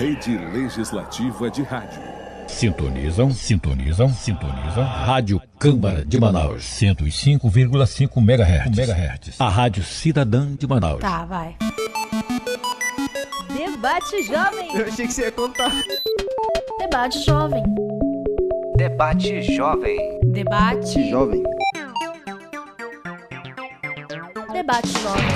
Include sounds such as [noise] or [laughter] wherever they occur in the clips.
Rede Legislativa de Rádio. Sintonizam, sintonizam, sintonizam. Rádio Câmara de Manaus. 105,5 MHz. MHz. A Rádio Cidadã de Manaus. Tá, vai. Debate Jovem. Eu achei que você ia contar. Debate jovem. Debate Jovem. Debate. Jovem. Debate jovem.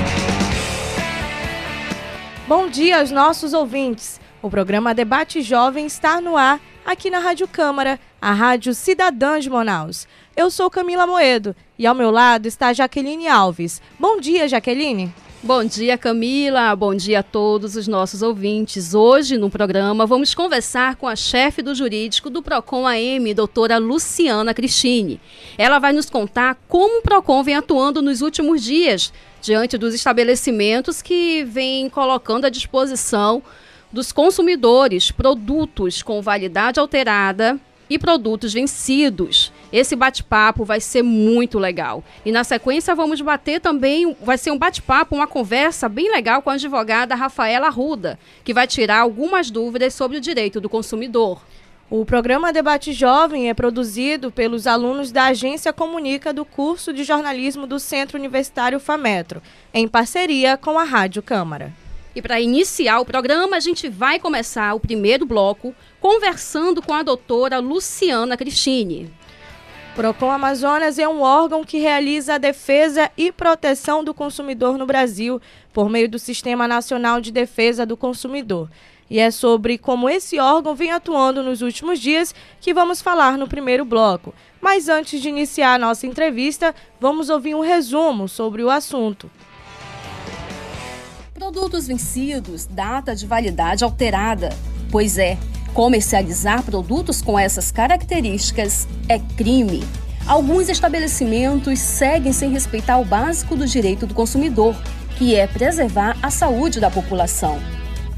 Bom dia aos nossos ouvintes. O programa Debate Jovem está no ar aqui na Rádio Câmara, a Rádio Cidadã de Manaus. Eu sou Camila Moedo e ao meu lado está Jaqueline Alves. Bom dia, Jaqueline. Bom dia, Camila. Bom dia a todos os nossos ouvintes. Hoje, no programa, vamos conversar com a chefe do jurídico do Procon AM, doutora Luciana Cristine. Ela vai nos contar como o Procon vem atuando nos últimos dias, diante dos estabelecimentos que vêm colocando à disposição dos consumidores produtos com validade alterada e produtos vencidos. Esse bate-papo vai ser muito legal. E na sequência vamos bater também, vai ser um bate-papo, uma conversa bem legal com a advogada Rafaela Arruda, que vai tirar algumas dúvidas sobre o direito do consumidor. O programa Debate Jovem é produzido pelos alunos da Agência Comunica do curso de jornalismo do Centro Universitário FAMetro, em parceria com a Rádio Câmara. E para iniciar o programa, a gente vai começar o primeiro bloco conversando com a doutora Luciana Cristine. Procon Amazonas é um órgão que realiza a defesa e proteção do consumidor no Brasil por meio do Sistema Nacional de Defesa do Consumidor. E é sobre como esse órgão vem atuando nos últimos dias que vamos falar no primeiro bloco. Mas antes de iniciar a nossa entrevista, vamos ouvir um resumo sobre o assunto. Produtos vencidos, data de validade alterada. Pois é, comercializar produtos com essas características é crime. Alguns estabelecimentos seguem sem respeitar o básico do direito do consumidor, que é preservar a saúde da população.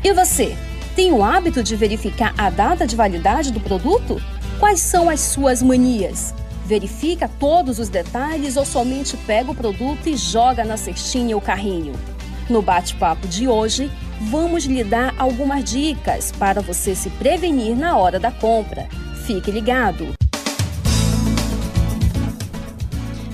E você, tem o hábito de verificar a data de validade do produto? Quais são as suas manias? Verifica todos os detalhes ou somente pega o produto e joga na cestinha ou carrinho? No bate-papo de hoje, vamos lhe dar algumas dicas para você se prevenir na hora da compra. Fique ligado!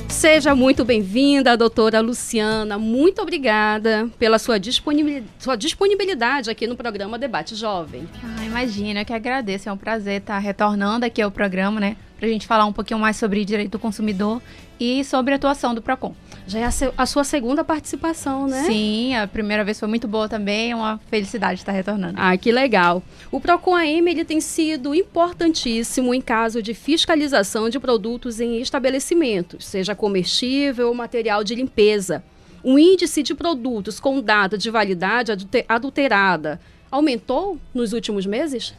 Seja muito bem-vinda, doutora Luciana. Muito obrigada pela sua disponibilidade, sua disponibilidade aqui no programa Debate Jovem. Ah, imagina, eu que agradeço. É um prazer estar retornando aqui ao programa, né? Para a gente falar um pouquinho mais sobre direito do consumidor e sobre a atuação do PROCON. Já é a, seu, a, sua segunda participação, né? Sim, a primeira vez foi muito boa também, é uma felicidade estar retornando. Ah, que legal. O Procon AM ele tem sido importantíssimo em caso de fiscalização de produtos em estabelecimentos, seja comestível ou material de limpeza. O índice de produtos com data de validade adulterada aumentou nos últimos meses?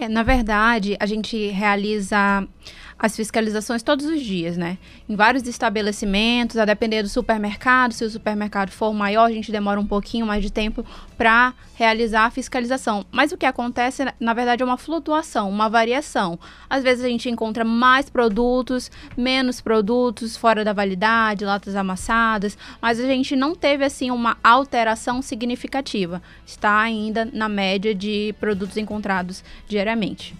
É, na verdade, a gente realiza as fiscalizações todos os dias, né? Em vários estabelecimentos, a depender do supermercado, se o supermercado for maior, a gente demora um pouquinho mais de tempo para realizar a fiscalização. Mas o que acontece, na verdade, é uma flutuação, uma variação. Às vezes a gente encontra mais produtos, menos produtos fora da validade, latas amassadas, mas a gente não teve assim uma alteração significativa. Está ainda na média de produtos encontrados diariamente.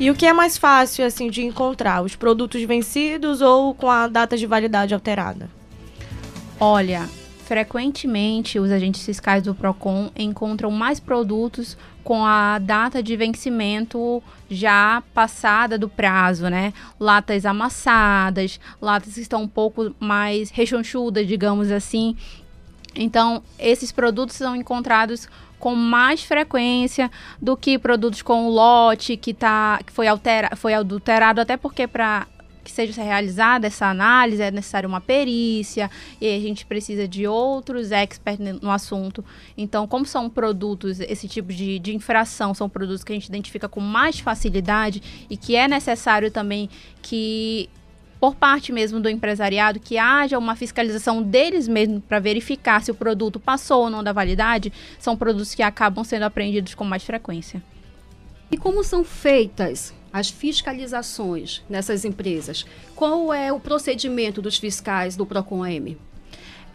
E o que é mais fácil assim de encontrar, os produtos vencidos ou com a data de validade alterada? Olha, frequentemente os agentes fiscais do Procon encontram mais produtos com a data de vencimento já passada do prazo, né? Latas amassadas, latas que estão um pouco mais rechonchudas, digamos assim. Então, esses produtos são encontrados com mais frequência do que produtos com lote que, tá, que foi, altera, foi adulterado, até porque para que seja realizada essa análise é necessário uma perícia e a gente precisa de outros experts no assunto. Então, como são produtos, esse tipo de, de infração, são produtos que a gente identifica com mais facilidade e que é necessário também que por parte mesmo do empresariado, que haja uma fiscalização deles mesmos para verificar se o produto passou ou não da validade, são produtos que acabam sendo apreendidos com mais frequência. E como são feitas as fiscalizações nessas empresas? Qual é o procedimento dos fiscais do Procon AM?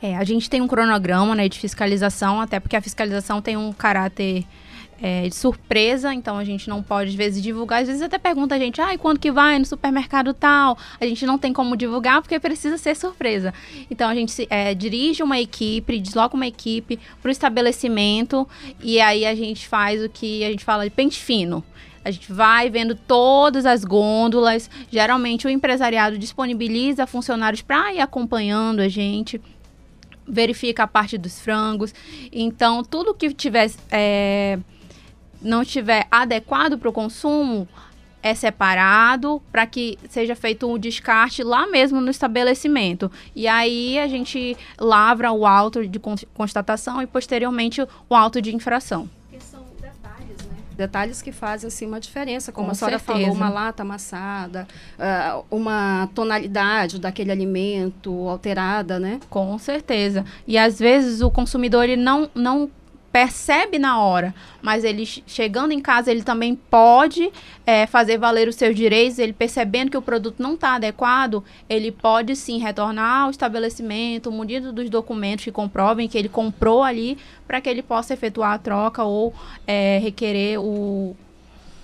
É, a gente tem um cronograma né, de fiscalização, até porque a fiscalização tem um caráter é, de surpresa, então a gente não pode, às vezes, divulgar. Às vezes até pergunta a gente, ah, quando que vai no supermercado tal? A gente não tem como divulgar porque precisa ser surpresa. Então a gente é, dirige uma equipe, desloca uma equipe para o estabelecimento e aí a gente faz o que a gente fala de pente fino. A gente vai vendo todas as gôndolas. Geralmente o empresariado disponibiliza funcionários para ir acompanhando a gente verifica a parte dos frangos. Então, tudo que tiver é, não estiver adequado para o consumo é separado para que seja feito um descarte lá mesmo no estabelecimento. E aí a gente lavra o auto de constatação e posteriormente o auto de infração. Detalhes que fazem assim, uma diferença, como Com a senhora certeza. falou, uma lata amassada, uh, uma tonalidade daquele alimento alterada, né? Com certeza. E às vezes o consumidor ele não, não percebe na hora, mas ele chegando em casa, ele também pode é, fazer valer os seus direitos, ele percebendo que o produto não está adequado, ele pode sim retornar ao estabelecimento, munido dos documentos que comprovem que ele comprou ali, para que ele possa efetuar a troca ou é, requerer o,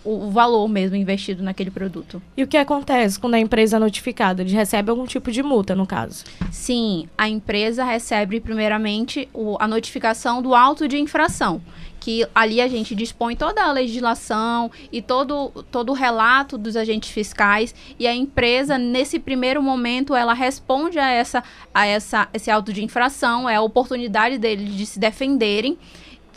o valor mesmo investido naquele produto. E o que acontece quando a empresa é notificada? Ele recebe algum tipo de multa, no caso? Sim, a empresa recebe primeiramente o, a notificação do auto de infração, que ali a gente dispõe toda a legislação e todo, todo o relato dos agentes fiscais e a empresa nesse primeiro momento ela responde a essa a essa esse auto de infração, é a oportunidade deles de se defenderem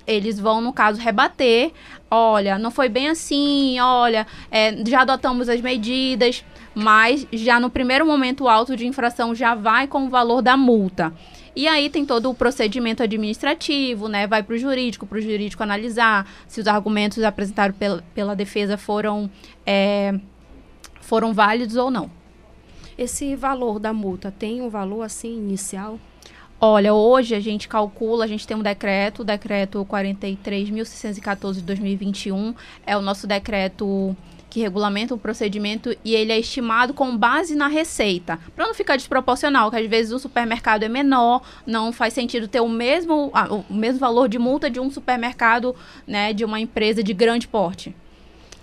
eles vão, no caso, rebater. Olha, não foi bem assim, olha, é, já adotamos as medidas, mas já no primeiro momento o auto de infração já vai com o valor da multa. E aí tem todo o procedimento administrativo, né? Vai para o jurídico, para o jurídico analisar se os argumentos apresentados pela, pela defesa foram, é, foram válidos ou não. Esse valor da multa tem um valor assim inicial? Olha, hoje a gente calcula, a gente tem um decreto, o decreto 43.614 de 2021, é o nosso decreto que regulamenta o procedimento e ele é estimado com base na receita, para não ficar desproporcional, que às vezes o supermercado é menor, não faz sentido ter o mesmo, o mesmo valor de multa de um supermercado, né, de uma empresa de grande porte.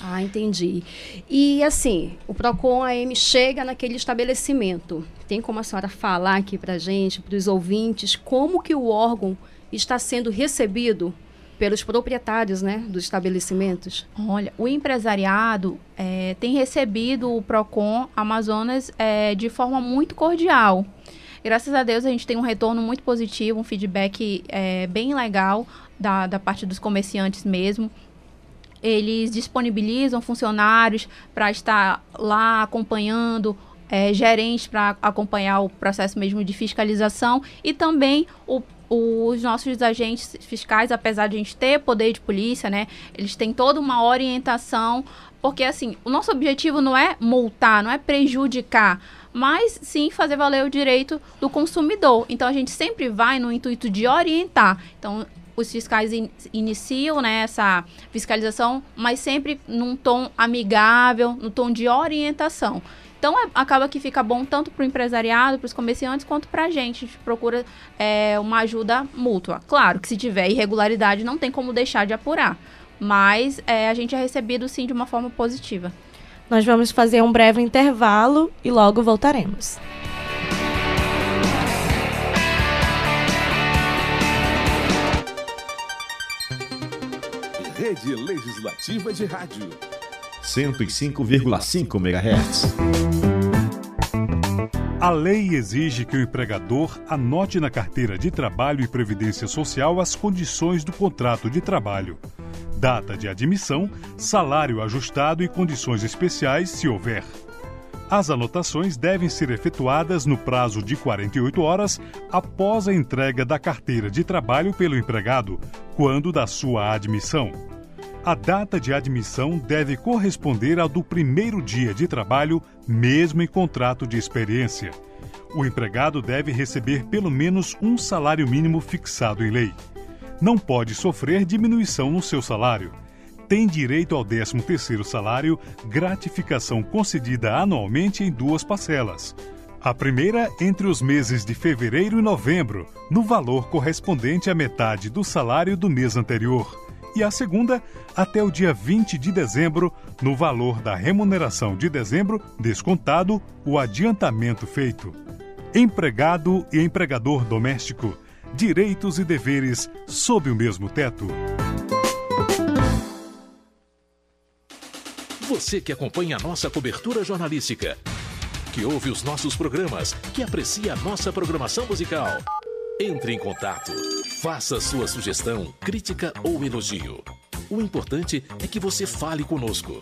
Ah, entendi. E assim, o Procon AM chega naquele estabelecimento. Tem como a senhora falar aqui para gente, para os ouvintes, como que o órgão está sendo recebido pelos proprietários, né, dos estabelecimentos? Olha, o empresariado é, tem recebido o Procon Amazonas é, de forma muito cordial. Graças a Deus a gente tem um retorno muito positivo, um feedback é, bem legal da, da parte dos comerciantes mesmo eles disponibilizam funcionários para estar lá acompanhando é, gerentes para acompanhar o processo mesmo de fiscalização e também o, os nossos agentes fiscais, apesar de a gente ter poder de polícia, né, eles têm toda uma orientação, porque assim, o nosso objetivo não é multar, não é prejudicar, mas sim fazer valer o direito do consumidor. Então a gente sempre vai no intuito de orientar. Então os fiscais in, iniciam né, essa fiscalização, mas sempre num tom amigável, no tom de orientação. Então é, acaba que fica bom tanto para o empresariado, para os comerciantes, quanto para a gente. A gente procura é, uma ajuda mútua. Claro que se tiver irregularidade, não tem como deixar de apurar. Mas é, a gente é recebido sim de uma forma positiva. Nós vamos fazer um breve intervalo e logo voltaremos. Rede Legislativa de Rádio. 105,5 MHz. A lei exige que o empregador anote na carteira de trabalho e previdência social as condições do contrato de trabalho, data de admissão, salário ajustado e condições especiais, se houver. As anotações devem ser efetuadas no prazo de 48 horas após a entrega da carteira de trabalho pelo empregado, quando da sua admissão. A data de admissão deve corresponder ao do primeiro dia de trabalho, mesmo em contrato de experiência. O empregado deve receber pelo menos um salário mínimo fixado em lei. Não pode sofrer diminuição no seu salário. Tem direito ao 13º salário, gratificação concedida anualmente em duas parcelas. A primeira entre os meses de fevereiro e novembro, no valor correspondente à metade do salário do mês anterior e a segunda até o dia 20 de dezembro, no valor da remuneração de dezembro, descontado o adiantamento feito. Empregado e empregador doméstico, direitos e deveres sob o mesmo teto. Você que acompanha a nossa cobertura jornalística, que ouve os nossos programas, que aprecia a nossa programação musical. Entre em contato. Faça sua sugestão, crítica ou elogio. O importante é que você fale conosco.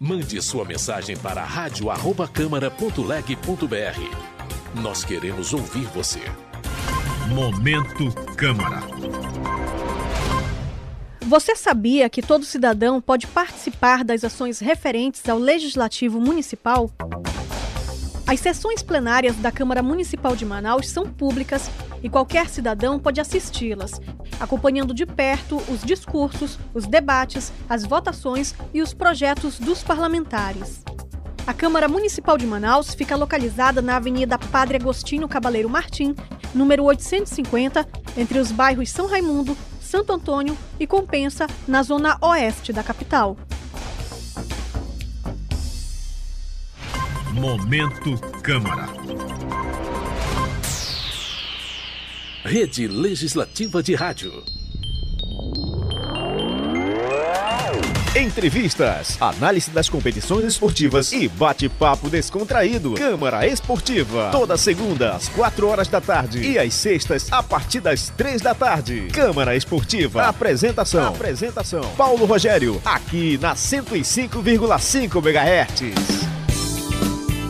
Mande sua mensagem para radio@câmara.leg.br. Nós queremos ouvir você. Momento Câmara. Você sabia que todo cidadão pode participar das ações referentes ao Legislativo Municipal? As sessões plenárias da Câmara Municipal de Manaus são públicas e qualquer cidadão pode assisti-las, acompanhando de perto os discursos, os debates, as votações e os projetos dos parlamentares. A Câmara Municipal de Manaus fica localizada na Avenida Padre Agostinho Cabaleiro Martim, número 850, entre os bairros São Raimundo, Santo Antônio e Compensa, na zona oeste da capital. Momento Câmara. Rede Legislativa de Rádio. Entrevistas, análise das competições esportivas e bate-papo descontraído. Câmara Esportiva, toda segunda às 4 horas da tarde e às sextas a partir das 3 da tarde. Câmara Esportiva, apresentação, apresentação Paulo Rogério, aqui na 105,5 MHz.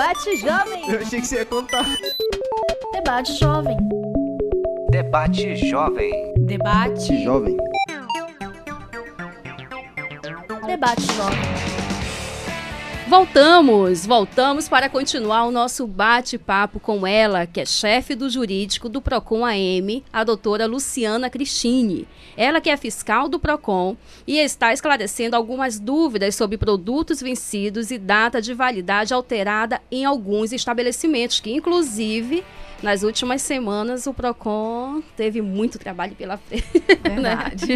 Debate Jovem. Eu achei que você ia contar. Debate Jovem. Debate Jovem. Debate. Jovem. Debate Jovem. Voltamos, voltamos para continuar o nosso bate-papo com ela, que é chefe do jurídico do Procon AM, a doutora Luciana Cristine. Ela que é fiscal do Procon e está esclarecendo algumas dúvidas sobre produtos vencidos e data de validade alterada em alguns estabelecimentos, que inclusive nas últimas semanas o Procon teve muito trabalho pela frente. [laughs] Verdade.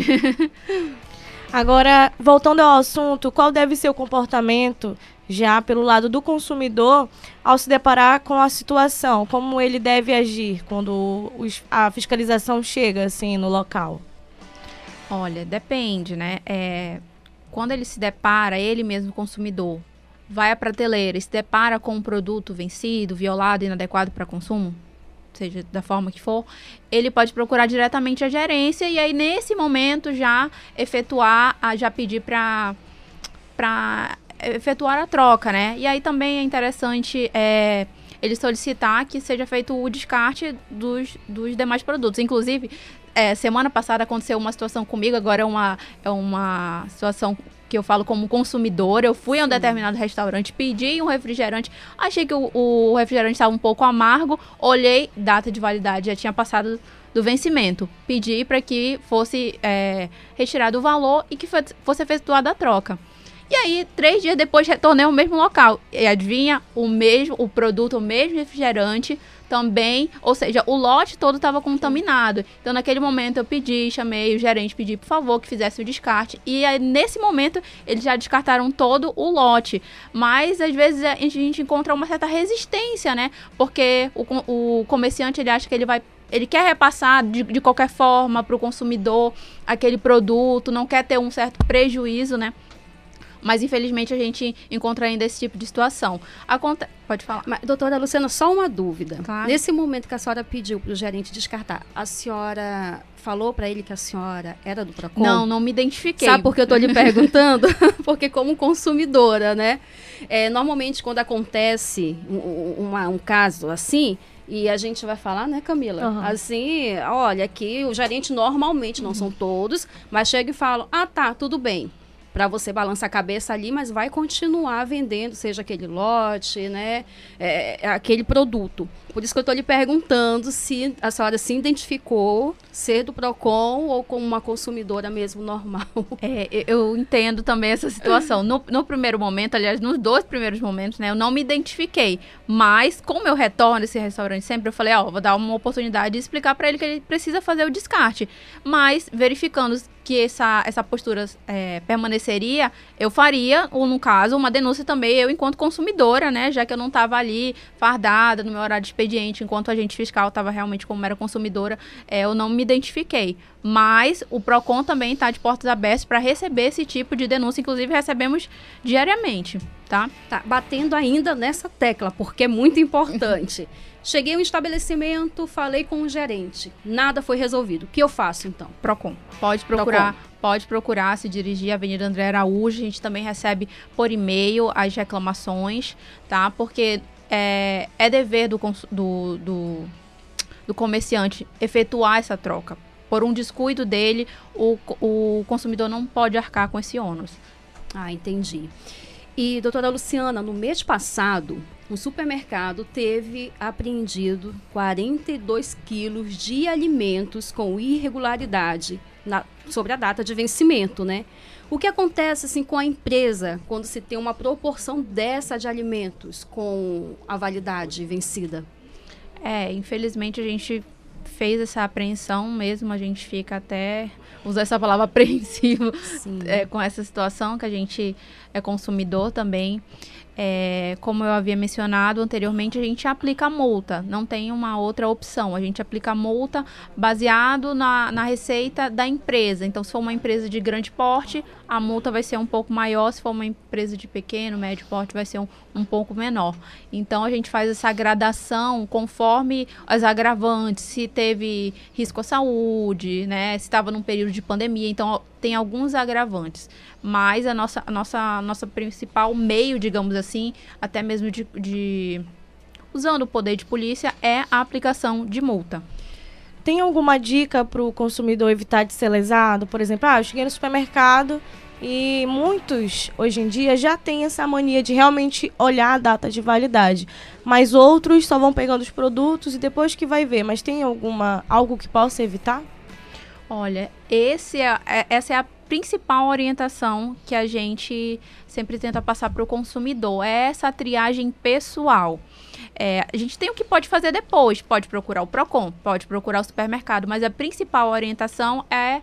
[laughs] Agora, voltando ao assunto, qual deve ser o comportamento já pelo lado do consumidor ao se deparar com a situação? Como ele deve agir quando os- a fiscalização chega assim no local? Olha, depende, né? É, quando ele se depara, ele mesmo consumidor, vai à prateleira e se depara com um produto vencido, violado, inadequado para consumo, seja da forma que for, ele pode procurar diretamente a gerência e aí nesse momento já efetuar, já pedir para para efetuar a troca, né? E aí também é interessante é, ele solicitar que seja feito o descarte dos, dos demais produtos. Inclusive, é, semana passada aconteceu uma situação comigo, agora é uma, é uma situação que eu falo como consumidor. Eu fui a um determinado restaurante, pedi um refrigerante, achei que o, o refrigerante estava um pouco amargo, olhei, data de validade já tinha passado do vencimento. Pedi para que fosse é, retirado o valor e que fo- fosse efetuada a troca. E aí, três dias depois, retornei ao mesmo local. E adivinha, o mesmo, o produto, o mesmo refrigerante também, ou seja, o lote todo estava contaminado. Então, naquele momento, eu pedi, chamei o gerente, pedi, por favor, que fizesse o descarte. E aí, nesse momento, eles já descartaram todo o lote. Mas, às vezes, a gente encontra uma certa resistência, né? Porque o, o comerciante, ele acha que ele vai ele quer repassar de, de qualquer forma para o consumidor aquele produto, não quer ter um certo prejuízo, né? Mas infelizmente a gente encontra ainda esse tipo de situação. Aconte... Pode falar. Mas, doutora Luciana, só uma dúvida. Claro. Nesse momento que a senhora pediu para o gerente descartar, a senhora falou para ele que a senhora era do Procon? Não, não me identifiquei. Sabe por que eu tô lhe [laughs] perguntando? [laughs] Porque como consumidora, né? É, normalmente quando acontece um, um- uma- um caso assim, E a gente vai falar, né, Camila? Uhum. Assim, olha, aqui o gerente normalmente, não são todos, mas chega e fala: ah, tá, tudo bem. Para você balançar a cabeça ali, mas vai continuar vendendo, seja aquele lote, né? É, é aquele produto. Por isso que eu estou lhe perguntando se a senhora se identificou ser do PROCON ou como uma consumidora mesmo normal. É, eu entendo também essa situação. No, no, primeiro momento, aliás, nos dois primeiros momentos, né, eu não me identifiquei. Mas, como eu retorno esse restaurante sempre, eu falei, ó, vou dar uma oportunidade de explicar para ele que ele precisa fazer o descarte. Mas, verificando que essa, essa postura é, permaneceria, eu faria, ou no caso, uma denúncia também, eu enquanto consumidora, né? Já que eu não estava ali fardada no meu horário de expediente, enquanto a agente fiscal estava realmente como era consumidora, é, eu não me identifiquei. Mas o PROCON também está de portas abertas para receber esse tipo de denúncia, inclusive recebemos diariamente, tá? Tá, batendo ainda nessa tecla, porque é muito importante. [laughs] Cheguei ao estabelecimento, falei com o gerente. Nada foi resolvido. O que eu faço então? Procon. Pode procurar, Procon. pode procurar se dirigir à Avenida André Araújo. A gente também recebe por e-mail as reclamações, tá? Porque é, é dever do, do, do, do comerciante efetuar essa troca. Por um descuido dele, o, o consumidor não pode arcar com esse ônus. Ah, entendi. E, doutora Luciana, no mês passado, um supermercado teve apreendido 42 quilos de alimentos com irregularidade na, sobre a data de vencimento, né? O que acontece assim com a empresa quando se tem uma proporção dessa de alimentos com a validade vencida? É, infelizmente a gente fez essa apreensão mesmo, a gente fica até usar essa palavra [laughs] apreensivo é, com essa situação que a gente é consumidor também. É, como eu havia mencionado anteriormente, a gente aplica multa, não tem uma outra opção. A gente aplica multa baseado na, na receita da empresa. Então, se for uma empresa de grande porte, a multa vai ser um pouco maior. Se for uma empresa de pequeno, médio porte, vai ser um, um pouco menor. Então, a gente faz essa gradação conforme as agravantes, se teve risco à saúde, né? Se estava num período de pandemia. Então, tem alguns agravantes, mas a nossa, a nossa, nossa principal meio, digamos assim, até mesmo de, de usando o poder de polícia, é a aplicação de multa. Tem alguma dica para o consumidor evitar de ser lesado? Por exemplo, ah, eu cheguei no supermercado e muitos hoje em dia já têm essa mania de realmente olhar a data de validade, mas outros só vão pegando os produtos e depois que vai ver. Mas tem alguma algo que possa evitar? Olha, esse é, é, essa é a principal orientação que a gente sempre tenta passar para o consumidor, é essa triagem pessoal. É, a gente tem o que pode fazer depois, pode procurar o PROCON, pode procurar o supermercado, mas a principal orientação é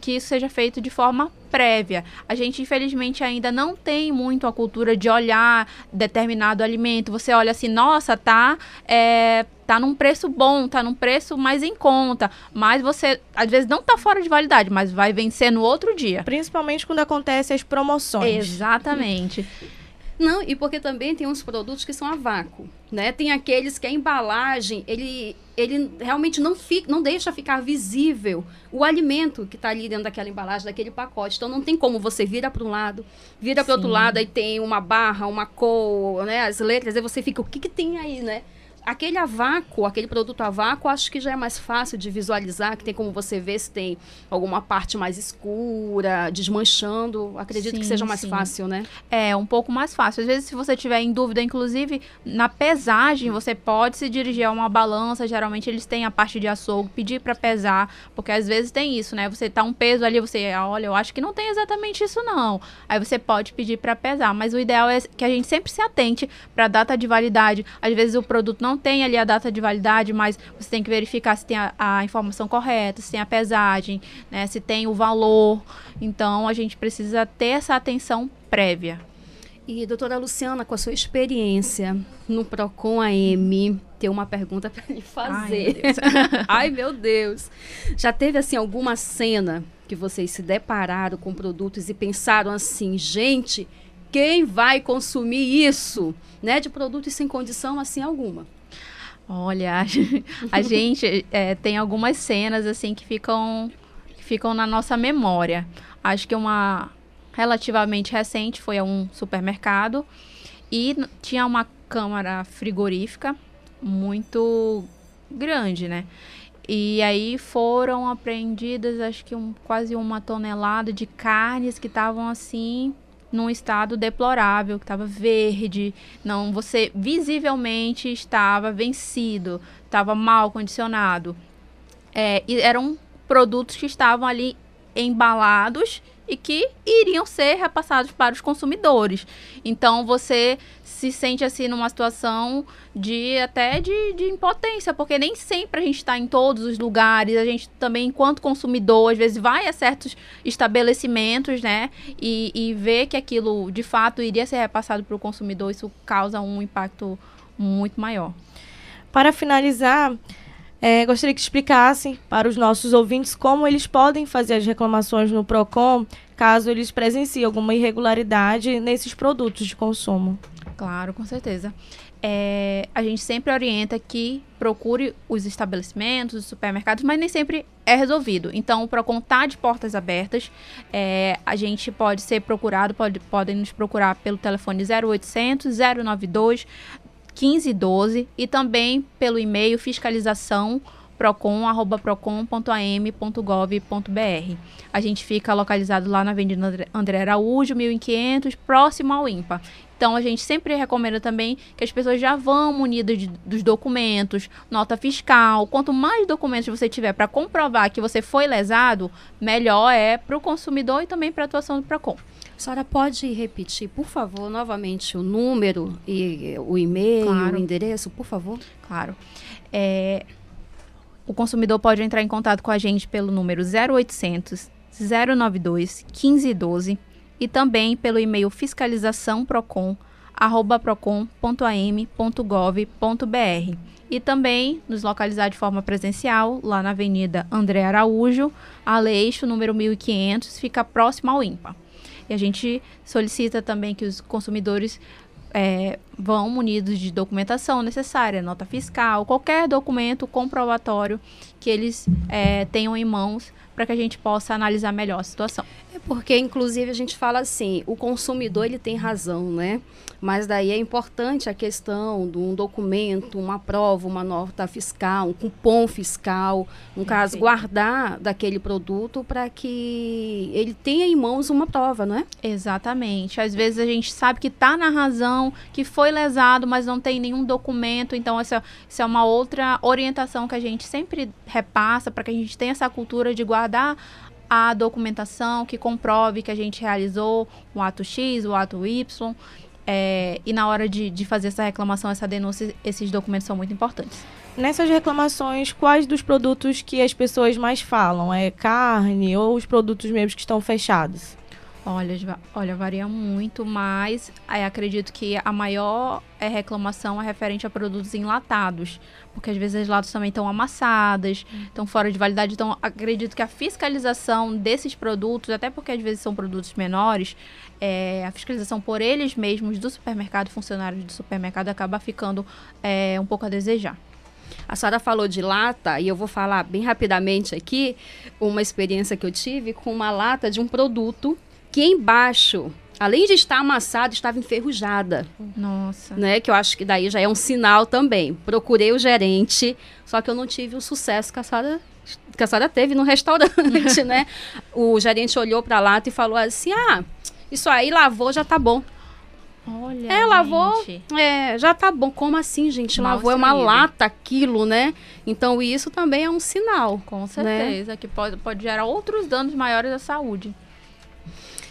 que isso seja feito de forma prévia. A gente, infelizmente, ainda não tem muito a cultura de olhar determinado alimento. Você olha assim, nossa, tá, é, tá num preço bom, tá num preço mais em conta, mas você, às vezes, não tá fora de validade, mas vai vencer no outro dia. Principalmente quando acontecem as promoções. Exatamente. Não, e porque também tem uns produtos que são a vácuo, né? Tem aqueles que a embalagem, ele, ele realmente não, fica, não deixa ficar visível o alimento que está ali dentro daquela embalagem, daquele pacote. Então não tem como você vira para um lado, vira para outro lado, aí tem uma barra, uma cor, né? As letras, aí você fica, o que, que tem aí, né? Aquele a vácuo, aquele produto a vácuo, acho que já é mais fácil de visualizar, que tem como você ver se tem alguma parte mais escura, desmanchando. Acredito sim, que seja mais sim. fácil, né? É, um pouco mais fácil. Às vezes, se você tiver em dúvida, inclusive, na pesagem, você pode se dirigir a uma balança. Geralmente, eles têm a parte de açougue, pedir para pesar, porque às vezes tem isso, né? Você tá um peso ali, você, olha, eu acho que não tem exatamente isso, não. Aí você pode pedir para pesar, mas o ideal é que a gente sempre se atente para a data de validade. Às vezes, o produto não tem ali a data de validade, mas você tem que verificar se tem a, a informação correta, se tem a pesagem, né, se tem o valor. Então, a gente precisa ter essa atenção prévia. E, doutora Luciana, com a sua experiência no PROCON AM, tem uma pergunta para lhe fazer. Ai meu, [laughs] Ai, meu Deus. Já teve, assim, alguma cena que vocês se depararam com produtos e pensaram assim, gente, quem vai consumir isso? Né, de produtos sem condição, assim, alguma? Olha, [laughs] a gente é, tem algumas cenas assim que ficam, que ficam na nossa memória. Acho que uma relativamente recente foi a um supermercado e tinha uma câmara frigorífica muito grande, né? E aí foram apreendidas, acho que um, quase uma tonelada de carnes que estavam assim num estado deplorável, que estava verde, não, você visivelmente estava vencido, estava mal condicionado. É, e eram produtos que estavam ali embalados e que iriam ser repassados para os consumidores. Então você se sente assim numa situação de até de, de impotência, porque nem sempre a gente está em todos os lugares, a gente também, enquanto consumidor, às vezes vai a certos estabelecimentos, né? E, e vê que aquilo de fato iria ser repassado para o consumidor, isso causa um impacto muito maior. Para finalizar, é, gostaria que explicassem para os nossos ouvintes como eles podem fazer as reclamações no PROCON caso eles presenciem alguma irregularidade nesses produtos de consumo. Claro, com certeza. É, a gente sempre orienta que procure os estabelecimentos, os supermercados, mas nem sempre é resolvido. Então, o PROCON está de portas abertas. É, a gente pode ser procurado, pode, podem nos procurar pelo telefone 0800 092 1512 e também pelo e-mail fiscalização procon@procon.am.gov.br. A gente fica localizado lá na Avenida André Araújo, 1500, próximo ao IMPA. Então a gente sempre recomenda também que as pessoas já vão munidas de, dos documentos, nota fiscal. Quanto mais documentos você tiver para comprovar que você foi lesado, melhor é para o consumidor e também para a atuação do Procon. A senhora pode repetir, por favor, novamente o número e o e-mail, claro. o endereço, por favor? Claro. É, o consumidor pode entrar em contato com a gente pelo número 0800 092 1512 e também pelo e-mail fiscalizaçãoprocon@procon.am.gov.br e também nos localizar de forma presencial lá na Avenida André Araújo, Aleixo, número 1500, fica próximo ao IMPA. E a gente solicita também que os consumidores é, vão munidos de documentação necessária, nota fiscal, qualquer documento comprobatório que eles é, tenham em mãos para que a gente possa analisar melhor a situação. É porque, inclusive, a gente fala assim, o consumidor ele tem razão, né? Mas daí é importante a questão de um documento, uma prova, uma nota fiscal, um cupom fiscal, no caso, guardar daquele produto para que ele tenha em mãos uma prova, não é? Exatamente. Às vezes a gente sabe que está na razão, que foi lesado, mas não tem nenhum documento. Então, essa, essa é uma outra orientação que a gente sempre repassa para que a gente tenha essa cultura de guardar a documentação que comprove que a gente realizou o ato X, o ato Y. É, e na hora de, de fazer essa reclamação, essa denúncia, esses documentos são muito importantes. Nessas reclamações, quais dos produtos que as pessoas mais falam? É carne ou os produtos mesmo que estão fechados? Olha, olha, varia muito, mas é, acredito que a maior é, reclamação é referente a produtos enlatados, porque às vezes as latas também estão amassadas, estão hum. fora de validade. Então, acredito que a fiscalização desses produtos, até porque às vezes são produtos menores, é, a fiscalização por eles mesmos do supermercado, funcionários do supermercado, acaba ficando é, um pouco a desejar. A senhora falou de lata e eu vou falar bem rapidamente aqui uma experiência que eu tive com uma lata de um produto que embaixo, além de estar amassada, estava enferrujada. Nossa. Né? Que eu acho que daí já é um sinal também. Procurei o gerente, só que eu não tive o sucesso que a senhora, que a teve no restaurante, [laughs] né? O gerente olhou para a lata e falou assim: ah, isso aí lavou, já tá bom. Olha, é, lavou, é, já tá bom. Como assim, gente? Lavou é uma lata aquilo, né? Então isso também é um sinal. Com né? certeza, né? que pode, pode gerar outros danos maiores à saúde.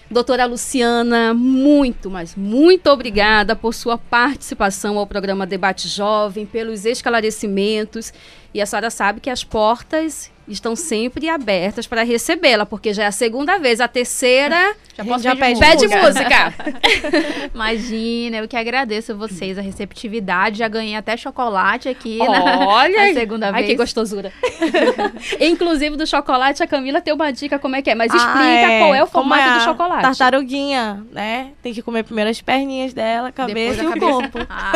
Doutora Luciana, muito, mas muito obrigada por sua participação ao programa Debate Jovem, pelos esclarecimentos. E a senhora sabe que as portas estão sempre abertas para recebê-la, porque já é a segunda vez. A terceira. Já posso já pede, pede música. [laughs] Imagina, eu que agradeço a vocês, a receptividade. Já ganhei até chocolate aqui Olha, [laughs] na, na segunda vez. Ai, que gostosura. [laughs] Inclusive, do chocolate, a Camila tem uma dica como é que é. Mas ah, explica ah, é. qual é o formato é do chocolate. Tartaruguinha, né? Tem que comer primeiro as perninhas dela, a cabeça Depois e o corpo. Ah,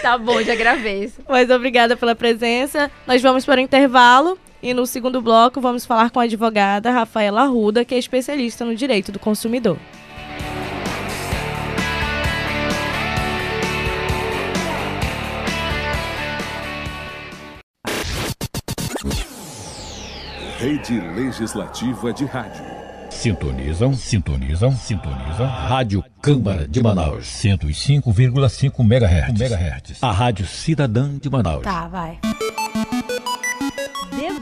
tá bom, já gravei. Mas obrigada pela presença. Nós vamos para o intervalo. E no segundo bloco, vamos falar com a advogada Rafaela Arruda, que é especialista no direito do consumidor. Rede Legislativa de Rádio. Sintonizam, sintonizam, sintonizam. Rádio Câmara de Manaus. 105,5 MHz. MHz. A Rádio Cidadã de Manaus. Tá, vai.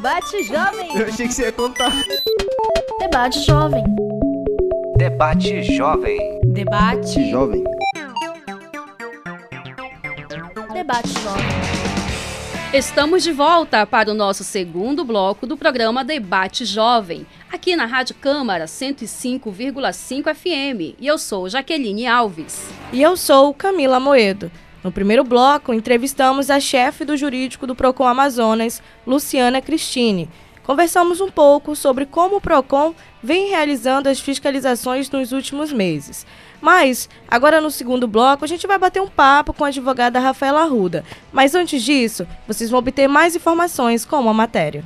Debate Jovem. Eu achei que você ia contar. Debate Jovem. Debate Jovem. Debate. Jovem. Debate Jovem. Estamos de volta para o nosso segundo bloco do programa Debate Jovem, aqui na Rádio Câmara 105,5 FM. E eu sou Jaqueline Alves. E eu sou Camila Moedo. No primeiro bloco, entrevistamos a chefe do jurídico do Procon Amazonas, Luciana Cristine. Conversamos um pouco sobre como o Procon vem realizando as fiscalizações nos últimos meses. Mas, agora no segundo bloco, a gente vai bater um papo com a advogada Rafaela Arruda. Mas antes disso, vocês vão obter mais informações com a matéria.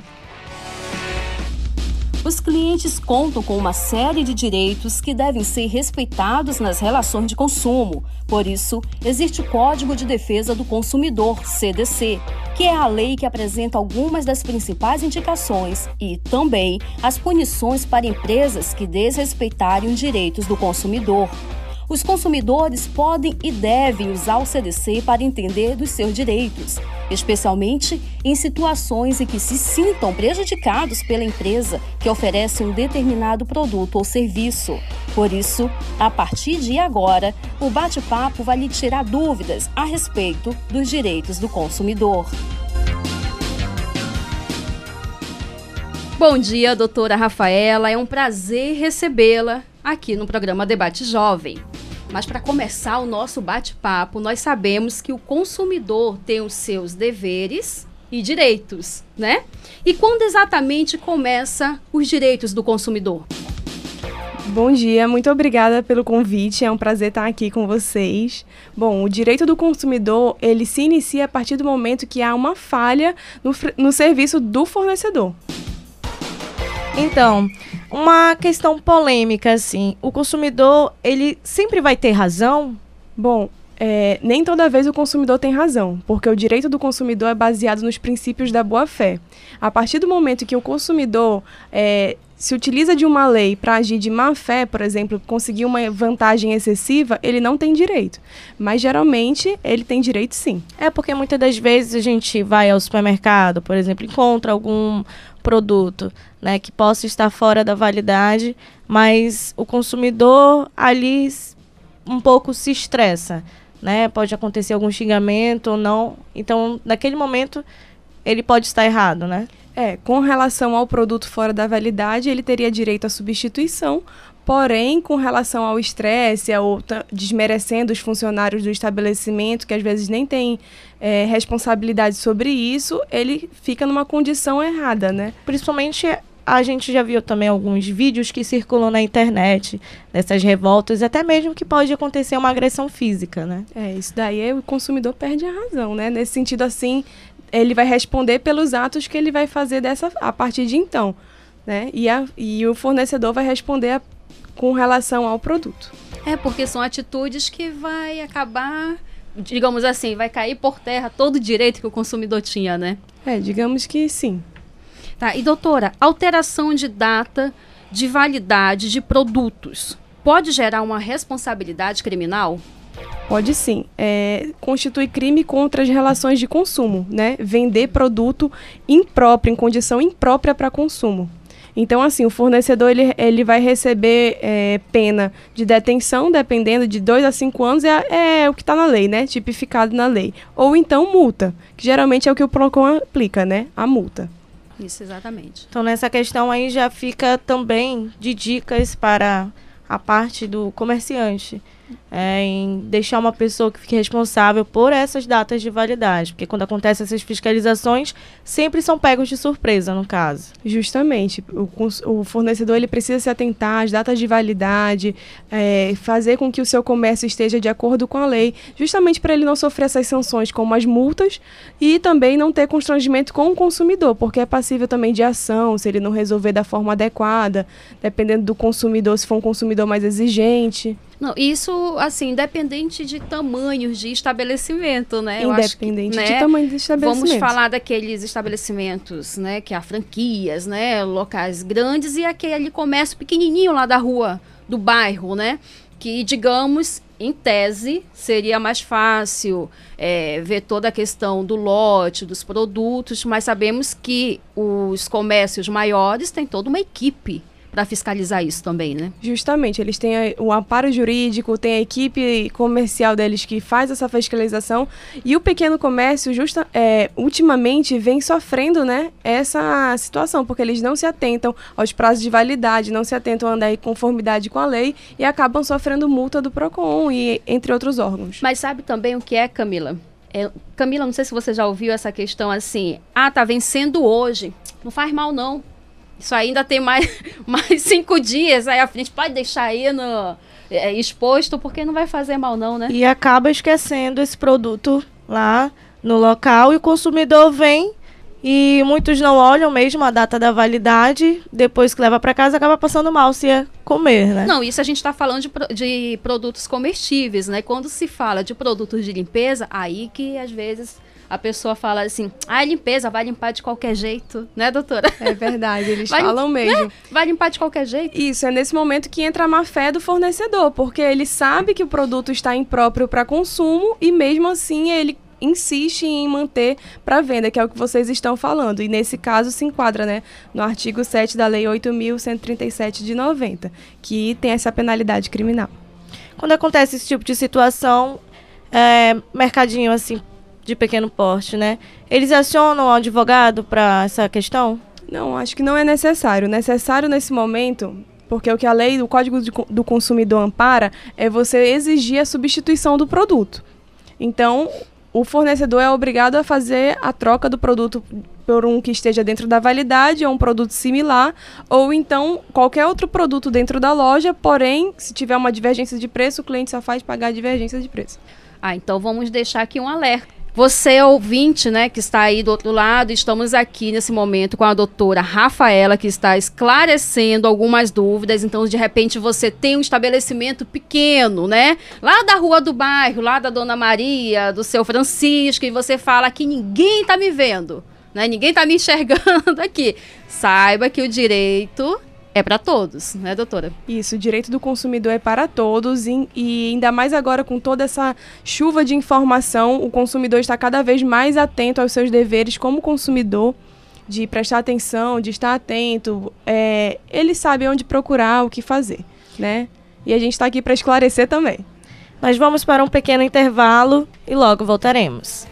Os clientes contam com uma série de direitos que devem ser respeitados nas relações de consumo. Por isso, existe o Código de Defesa do Consumidor, CDC, que é a lei que apresenta algumas das principais indicações e também as punições para empresas que desrespeitarem os direitos do consumidor. Os consumidores podem e devem usar o CDC para entender dos seus direitos, especialmente em situações em que se sintam prejudicados pela empresa que oferece um determinado produto ou serviço. Por isso, a partir de agora, o bate-papo vai lhe tirar dúvidas a respeito dos direitos do consumidor. Bom dia, doutora Rafaela. É um prazer recebê-la aqui no programa Debate Jovem. Mas para começar o nosso bate-papo, nós sabemos que o consumidor tem os seus deveres e direitos, né? E quando exatamente começa os direitos do consumidor? Bom dia, muito obrigada pelo convite. É um prazer estar aqui com vocês. Bom, o direito do consumidor ele se inicia a partir do momento que há uma falha no, no serviço do fornecedor. Então, uma questão polêmica, assim. O consumidor, ele sempre vai ter razão? Bom, é, nem toda vez o consumidor tem razão, porque o direito do consumidor é baseado nos princípios da boa-fé. A partir do momento que o consumidor é, se utiliza de uma lei para agir de má fé, por exemplo, conseguir uma vantagem excessiva, ele não tem direito. Mas geralmente ele tem direito sim. É porque muitas das vezes a gente vai ao supermercado, por exemplo, encontra algum produto né, que possa estar fora da validade, mas o consumidor ali um pouco se estressa. Né? Pode acontecer algum xingamento ou não. Então, naquele momento, ele pode estar errado, né? É, com relação ao produto fora da validade, ele teria direito à substituição, Porém, com relação ao estresse, ou desmerecendo os funcionários do estabelecimento, que às vezes nem tem é, responsabilidade sobre isso, ele fica numa condição errada, né? Principalmente a gente já viu também alguns vídeos que circulam na internet dessas revoltas, até mesmo que pode acontecer uma agressão física, né? É, isso daí o consumidor perde a razão, né? Nesse sentido, assim, ele vai responder pelos atos que ele vai fazer dessa, a partir de então. Né? E, a, e o fornecedor vai responder a, com relação ao produto. É, porque são atitudes que vai acabar, digamos assim, vai cair por terra todo o direito que o consumidor tinha, né? É, digamos que sim. Tá, e doutora, alteração de data de validade de produtos pode gerar uma responsabilidade criminal? Pode sim. É, constitui crime contra as relações de consumo, né? Vender produto impróprio, em condição imprópria para consumo. Então, assim, o fornecedor ele, ele vai receber é, pena de detenção, dependendo de 2 a 5 anos, é, é o que está na lei, né? Tipificado na lei. Ou então multa, que geralmente é o que o PROCON aplica, né? A multa. Isso, exatamente. Então, nessa questão aí já fica também de dicas para a parte do comerciante é, em deixar uma pessoa que fique responsável por essas datas de validade, porque quando acontecem essas fiscalizações, sempre são pegos de surpresa, no caso. Justamente, o, o fornecedor ele precisa se atentar às datas de validade, é, fazer com que o seu comércio esteja de acordo com a lei, justamente para ele não sofrer essas sanções como as multas e também não ter constrangimento com o consumidor, porque é passível também de ação se ele não resolver da forma adequada, dependendo do consumidor, se for um consumidor mais exigente. Não, isso, assim, independente de tamanhos de estabelecimento, né? Independente que, de né, tamanho de estabelecimento. Vamos falar daqueles estabelecimentos, né? Que há franquias, né? Locais grandes e aquele comércio pequenininho lá da rua, do bairro, né? Que, digamos, em tese, seria mais fácil é, ver toda a questão do lote, dos produtos, mas sabemos que os comércios maiores têm toda uma equipe para fiscalizar isso também, né? Justamente, eles têm o amparo jurídico, tem a equipe comercial deles que faz essa fiscalização e o pequeno comércio, justa, é, ultimamente, vem sofrendo, né, essa situação, porque eles não se atentam aos prazos de validade, não se atentam a andar em conformidade com a lei e acabam sofrendo multa do PROCON e entre outros órgãos. Mas sabe também o que é, Camila? É, Camila, não sei se você já ouviu essa questão assim, ah, tá vencendo hoje, não faz mal não, isso ainda tem mais, [laughs] mais cinco dias aí a gente pode deixar aí no, é, exposto, porque não vai fazer mal não, né? E acaba esquecendo esse produto lá no local e o consumidor vem e muitos não olham mesmo a data da validade, depois que leva para casa acaba passando mal se é comer, né? Não, isso a gente está falando de, de produtos comestíveis, né? Quando se fala de produtos de limpeza, aí que às vezes a pessoa fala assim, ah, limpeza, vai limpar de qualquer jeito, né, doutora? É verdade, eles [laughs] vai, falam mesmo. Né? Vai limpar de qualquer jeito. Isso, é nesse momento que entra a má fé do fornecedor, porque ele sabe que o produto está impróprio para consumo e mesmo assim ele insiste em manter para venda, que é o que vocês estão falando. E nesse caso se enquadra né, no artigo 7 da Lei 8.137 de 90, que tem essa penalidade criminal. Quando acontece esse tipo de situação, é, mercadinho assim de pequeno porte, né? Eles acionam o advogado para essa questão? Não, acho que não é necessário. Necessário nesse momento, porque o que a lei do Código do Consumidor ampara é você exigir a substituição do produto. Então, o fornecedor é obrigado a fazer a troca do produto por um que esteja dentro da validade ou um produto similar, ou então qualquer outro produto dentro da loja, porém, se tiver uma divergência de preço, o cliente só faz pagar a divergência de preço. Ah, então vamos deixar aqui um alerta você, ouvinte, né, que está aí do outro lado, estamos aqui nesse momento com a doutora Rafaela, que está esclarecendo algumas dúvidas. Então, de repente, você tem um estabelecimento pequeno, né? Lá da rua do bairro, lá da Dona Maria, do seu Francisco, e você fala que ninguém está me vendo, né? Ninguém está me enxergando [laughs] aqui. Saiba que o direito é para todos, né, doutora? Isso, o direito do consumidor é para todos e, e, ainda mais agora com toda essa chuva de informação, o consumidor está cada vez mais atento aos seus deveres como consumidor, de prestar atenção, de estar atento. É, ele sabe onde procurar, o que fazer, né? E a gente está aqui para esclarecer também. Nós vamos para um pequeno intervalo e logo voltaremos.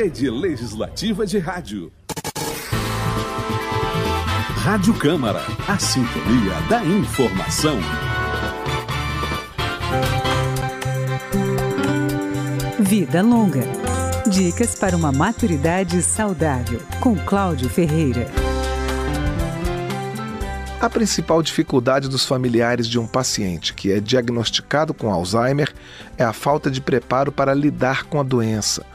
Rede Legislativa de Rádio. Rádio Câmara, a sintonia da informação. Vida Longa. Dicas para uma maturidade saudável, com Cláudio Ferreira. A principal dificuldade dos familiares de um paciente que é diagnosticado com Alzheimer é a falta de preparo para lidar com a doença.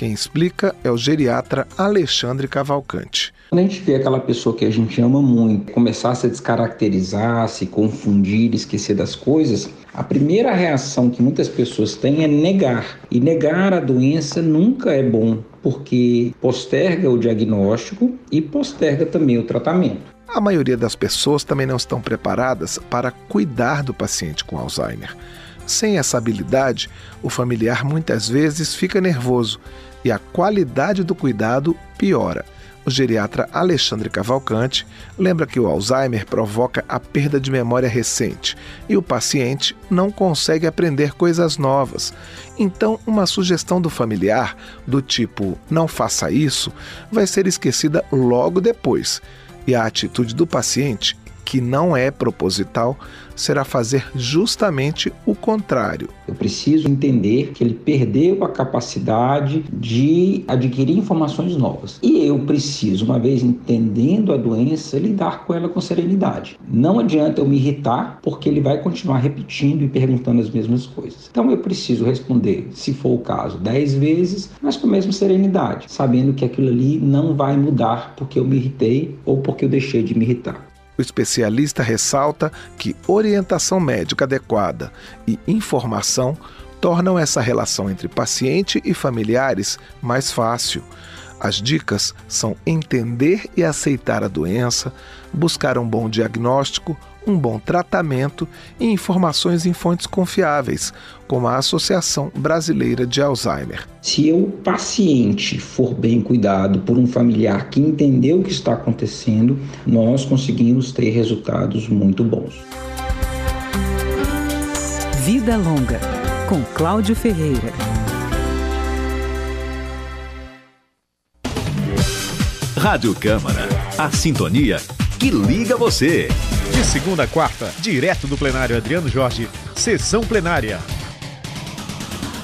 Quem explica é o geriatra Alexandre Cavalcante. Quando a gente vê aquela pessoa que a gente ama muito começar a se descaracterizar, se confundir, esquecer das coisas, a primeira reação que muitas pessoas têm é negar. E negar a doença nunca é bom, porque posterga o diagnóstico e posterga também o tratamento. A maioria das pessoas também não estão preparadas para cuidar do paciente com Alzheimer. Sem essa habilidade, o familiar muitas vezes fica nervoso e a qualidade do cuidado piora. O geriatra Alexandre Cavalcante lembra que o Alzheimer provoca a perda de memória recente e o paciente não consegue aprender coisas novas. Então, uma sugestão do familiar, do tipo não faça isso, vai ser esquecida logo depois. E a atitude do paciente que não é proposital, será fazer justamente o contrário. Eu preciso entender que ele perdeu a capacidade de adquirir informações novas. E eu preciso, uma vez entendendo a doença, lidar com ela com serenidade. Não adianta eu me irritar, porque ele vai continuar repetindo e perguntando as mesmas coisas. Então eu preciso responder, se for o caso, dez vezes, mas com a mesma serenidade, sabendo que aquilo ali não vai mudar porque eu me irritei ou porque eu deixei de me irritar. O especialista ressalta que orientação médica adequada e informação tornam essa relação entre paciente e familiares mais fácil. As dicas são entender e aceitar a doença, buscar um bom diagnóstico, um bom tratamento e informações em fontes confiáveis, como a Associação Brasileira de Alzheimer. Se o paciente for bem cuidado por um familiar que entendeu o que está acontecendo, nós conseguimos ter resultados muito bons. Vida Longa, com Cláudio Ferreira. Rádio Câmara, a sintonia que liga você. De segunda a quarta, direto do plenário Adriano Jorge, sessão plenária.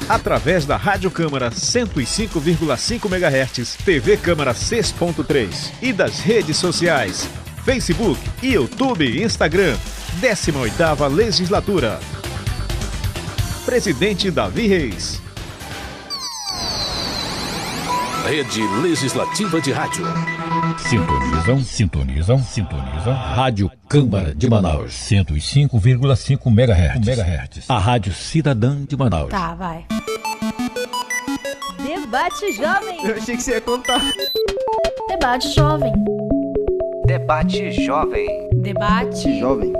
Através da Rádio Câmara 105,5 MHz, TV Câmara 6.3 e das redes sociais, Facebook, YouTube e Instagram, 18ª Legislatura. Presidente Davi Reis. Rede Legislativa de Rádio. Sintonizam, sintonizam, sintonizam. Rádio Câmara de Manaus. 105,5 MHz. MHz. A Rádio Cidadã de Manaus. Tá, vai. Debate Jovem. Eu achei que você ia contar. Debate Jovem. Debate Jovem. Debate Jovem.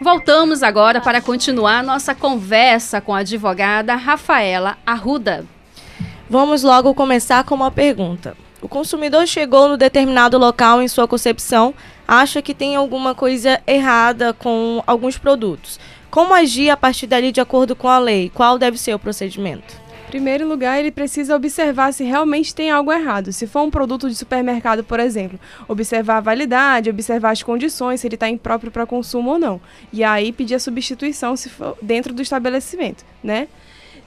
Voltamos agora para continuar nossa conversa com a advogada Rafaela Arruda. Vamos logo começar com uma pergunta. O consumidor chegou no determinado local em sua concepção, acha que tem alguma coisa errada com alguns produtos. Como agir a partir dali de acordo com a lei? Qual deve ser o procedimento? Em primeiro lugar, ele precisa observar se realmente tem algo errado. Se for um produto de supermercado, por exemplo, observar a validade, observar as condições, se ele está impróprio para consumo ou não. E aí pedir a substituição se for dentro do estabelecimento, né?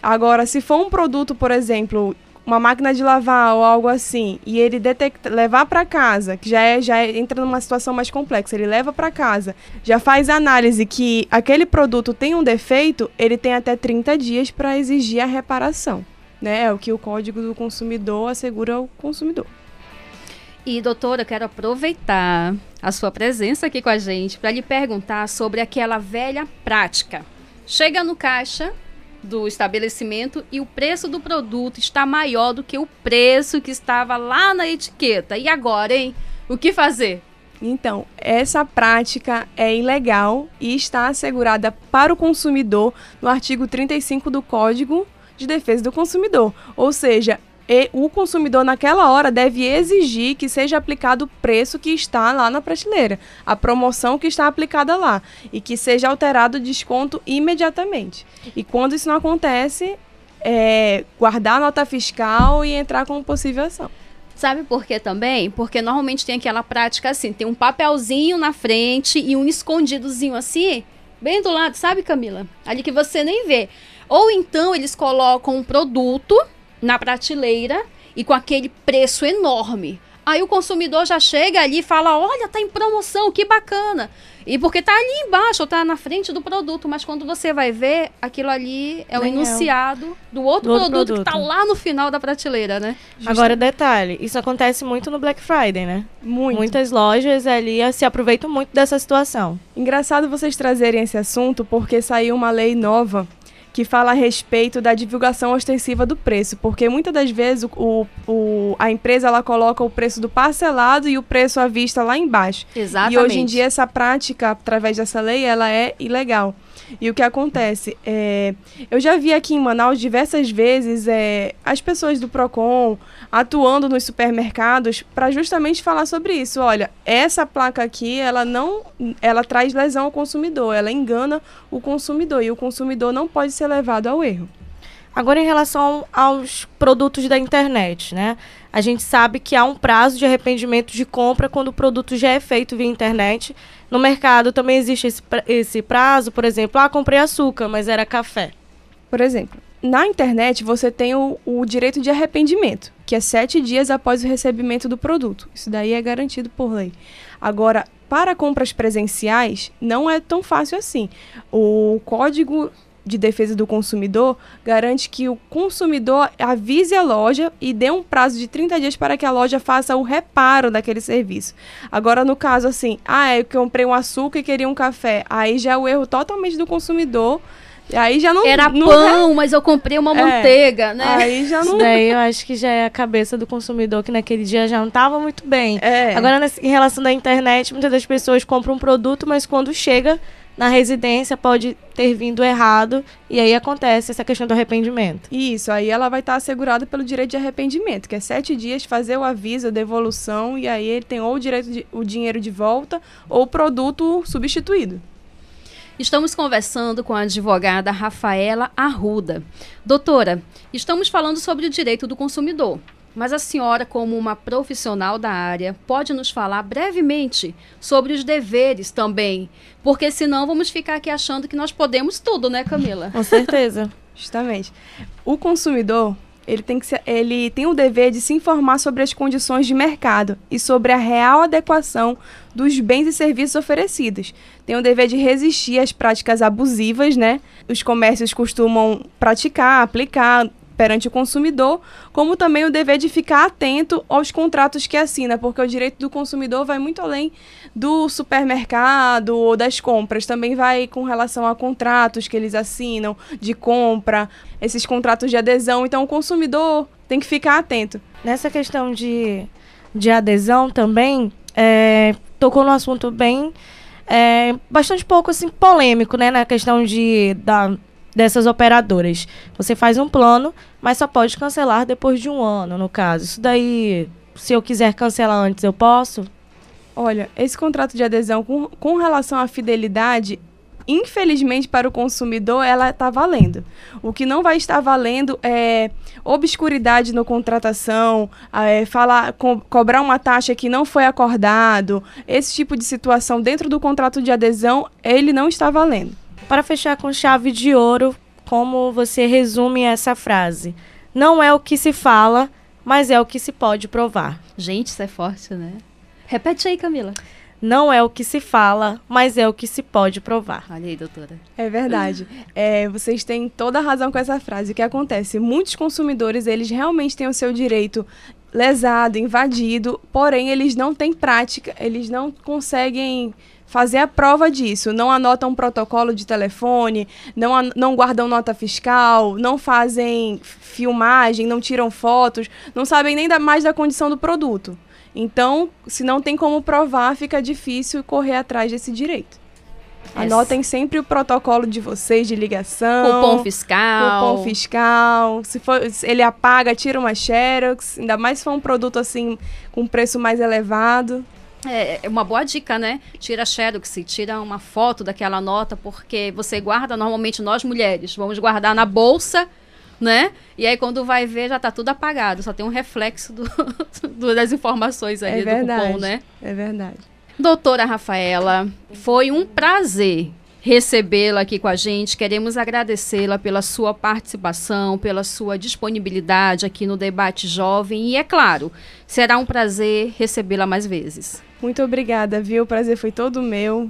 Agora, se for um produto, por exemplo, uma máquina de lavar ou algo assim, e ele detecta, levar para casa, que já é, já é, entra numa situação mais complexa, ele leva para casa, já faz análise que aquele produto tem um defeito, ele tem até 30 dias para exigir a reparação, né? É o que o Código do Consumidor assegura ao consumidor. E, doutora, eu quero aproveitar a sua presença aqui com a gente para lhe perguntar sobre aquela velha prática. Chega no caixa do estabelecimento e o preço do produto está maior do que o preço que estava lá na etiqueta. E agora, hein? O que fazer? Então, essa prática é ilegal e está assegurada para o consumidor no artigo 35 do Código de Defesa do Consumidor. Ou seja, e o consumidor naquela hora deve exigir que seja aplicado o preço que está lá na prateleira, a promoção que está aplicada lá, e que seja alterado o desconto imediatamente. E quando isso não acontece, é, guardar a nota fiscal e entrar com possível ação. Sabe por quê também? Porque normalmente tem aquela prática assim, tem um papelzinho na frente e um escondidozinho assim, bem do lado, sabe, Camila? Ali que você nem vê. Ou então eles colocam um produto na prateleira e com aquele preço enorme. Aí o consumidor já chega ali e fala: Olha, tá em promoção, que bacana. E porque tá ali embaixo, ou tá na frente do produto, mas quando você vai ver, aquilo ali é o Nem é o- enunciado do outro, Do outro produto, que tá produto. lá no final da prateleira, né? Agora, detalhe, isso acontece muito no Black Friday, né? Muito. Muitas lojas ali eh, se aproveitam muito dessa situação. Engraçado vocês trazerem esse assunto porque saiu uma lei nova que fala a respeito da divulgação ostensiva do preço, porque muitas das vezes o, o- a empresa ela coloca o preço do parcelado e o preço à vista lá embaixo. Exatamente. E hoje em dia essa prática, através dessa lei, ela é ilegal. E o que acontece? É, eu já vi aqui em Manaus diversas vezes é, as pessoas do PROCON atuando nos supermercados para justamente falar sobre isso. Olha, essa placa aqui, ela não, ela traz lesão ao consumidor, ela engana o consumidor e o consumidor não pode ser levado ao erro. Agora, em relação aos produtos da internet, né? A gente sabe que há um prazo de arrependimento de compra quando o produto já é feito via internet. No mercado também existe esse, prazo, por exemplo, ah, comprei açúcar, mas era café. Por exemplo, na internet você tem o, o direito de arrependimento, que é sete dias após o recebimento do produto. Isso daí é garantido por lei. Agora, para compras presenciais, não é tão fácil assim. O código de defesa do consumidor garante que o consumidor avise a loja e dê um prazo de 30 dias para que a loja faça o reparo daquele serviço. Agora, no caso assim, ah, eu comprei um açúcar e queria um café, aí já é o erro totalmente do consumidor. Aí já não. Era não pão, é... mas eu comprei uma é, manteiga, né? Aí já não. Isso daí eu acho que já é a cabeça do consumidor que naquele dia já não estava muito bem. É. Agora, em relação da internet, muitas das pessoas compram um produto, mas quando chega na residência pode ter vindo errado e aí acontece essa questão do arrependimento. Isso, aí ela vai estar assegurada pelo direito de arrependimento, que é sete dias fazer o aviso, a devolução e aí ele tem ou o direito de, o dinheiro de volta ou o produto substituído. Estamos conversando com a advogada Rafaela Arruda. Doutora, estamos falando sobre o direito do consumidor. Mas a senhora, como uma profissional da área, pode nos falar brevemente sobre os deveres também, porque senão vamos ficar aqui achando que nós podemos tudo, né, Camila? Com certeza. [laughs] Justamente. O consumidor, ele tem, que ser, ele tem o dever de se informar sobre as condições de mercado e sobre a real adequação dos bens e serviços oferecidos. Tem o dever de resistir às práticas abusivas, né? Os comércios costumam praticar, aplicar perante o consumidor, como também o dever de ficar atento aos contratos que assina, porque o direito do consumidor vai muito além do supermercado ou das compras, também vai com relação a contratos que eles assinam de compra, esses contratos de adesão. Então, o consumidor tem que ficar atento. Nessa questão de, de adesão também, é, tocou no assunto bem. É, bastante pouco assim polêmico, né, na questão de da dessas operadoras. Você faz um plano, mas só pode cancelar depois de um ano, no caso. Isso daí, se eu quiser cancelar antes, eu posso? Olha, esse contrato de adesão com, com relação à fidelidade, infelizmente para o consumidor, ela está valendo. O que não vai estar valendo é obscuridade na contratação, é, falar, co cobrar uma taxa que não foi acordado, esse tipo de situação dentro do contrato de adesão, ele não está valendo. Para fechar com chave de ouro, como você resume essa frase? Não é o que se fala, mas é o que se pode provar. Gente, isso é forte, né? Repete aí, Camila. Não é o que se fala, mas é o que se pode provar. Olha aí, doutora. É verdade. é, vocês têm toda a razão com essa frase. O que acontece? Muitos consumidores, eles realmente têm o seu direito lesado, invadido, porém eles não têm prática, eles não conseguem fazer a prova disso. Não anotam um protocolo de telefone, não, não guardam nota fiscal, não fazem filmagem, não tiram fotos, não sabem nem da, mais da condição do produto. Então, se não tem como provar, fica difícil correr atrás desse direito. Anotem sempre o protocolo de vocês de ligação. Cupom fiscal. Cupom fiscal. Se for, ele apaga, tira uma xerox. Ainda mais se for um produto assim com preço mais elevado. É, é uma boa dica, né? Tira xerox, tira uma foto daquela nota, porque você guarda, normalmente nós mulheres, vamos guardar na bolsa, né? E aí quando vai ver, já tá tudo apagado, só tem um reflexo do, [laughs] do das informações ali é verdade, do cupom, né? É verdade. Doutora Rafaela, foi um prazer recebê-la aqui com a gente. Queremos agradecê-la pela sua participação, pela sua disponibilidade aqui no Debate Jovem. E é claro, será um prazer recebê-la mais vezes. Muito obrigada, viu? O prazer foi todo meu.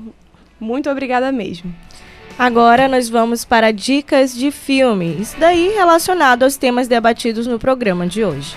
Muito obrigada mesmo. Agora nós vamos para dicas de filme. Isso daí relacionado aos temas debatidos no programa de hoje.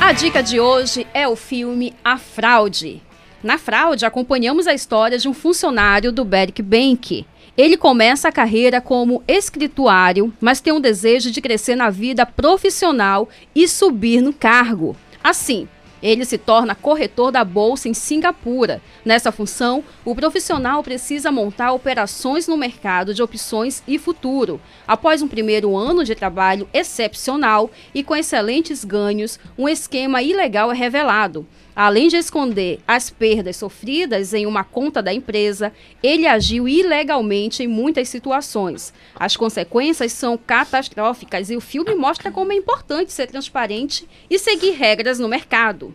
A dica de hoje é o filme A Fraude. Na fraude, acompanhamos a história de um funcionário do Berk Bank. Ele começa a carreira como escrituário, mas tem um desejo de crescer na vida profissional e subir no cargo. Assim, ele se torna corretor da bolsa em Singapura. Nessa função, o profissional precisa montar operações no mercado de opções e futuro. Após um primeiro ano de trabalho excepcional e com excelentes ganhos, um esquema ilegal é revelado. Além de esconder as perdas sofridas em uma conta da empresa, ele agiu ilegalmente em muitas situações. As consequências são catastróficas e o filme mostra como é importante ser transparente e seguir regras no mercado.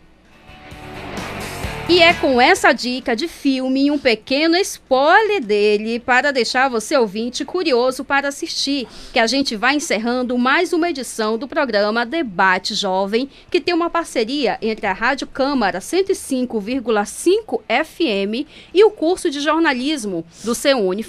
E é com essa dica de filme e um pequeno spoiler dele para deixar você ouvinte curioso para assistir, que a gente vai encerrando mais uma edição do programa Debate Jovem, que tem uma parceria entre a Rádio Câmara 105,5 FM e o curso de jornalismo do CEUNI.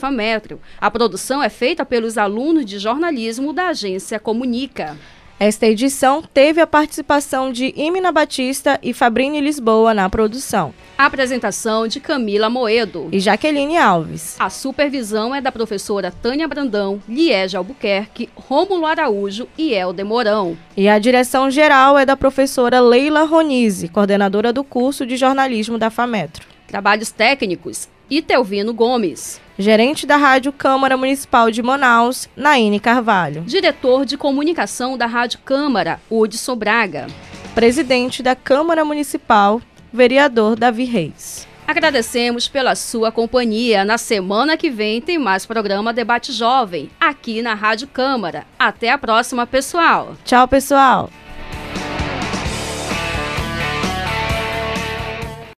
A produção é feita pelos alunos de jornalismo da agência Comunica. Esta edição teve a participação de Imina Batista e Fabrini Lisboa na produção. A apresentação de Camila Moedo e Jaqueline Alves. A supervisão é da professora Tânia Brandão, Liege Albuquerque, Rômulo Araújo e Helder Mourão. E a direção geral é da professora Leila Ronise, coordenadora do curso de jornalismo da FAMetro. Trabalhos técnicos, Itelvino Gomes. Gerente da Rádio Câmara Municipal de Manaus, Naine Carvalho. Diretor de Comunicação da Rádio Câmara, Hudson Braga. Presidente da Câmara Municipal, vereador Davi Reis. Agradecemos pela sua companhia. Na semana que vem tem mais programa Debate Jovem, aqui na Rádio Câmara. Até a próxima, pessoal. Tchau, pessoal.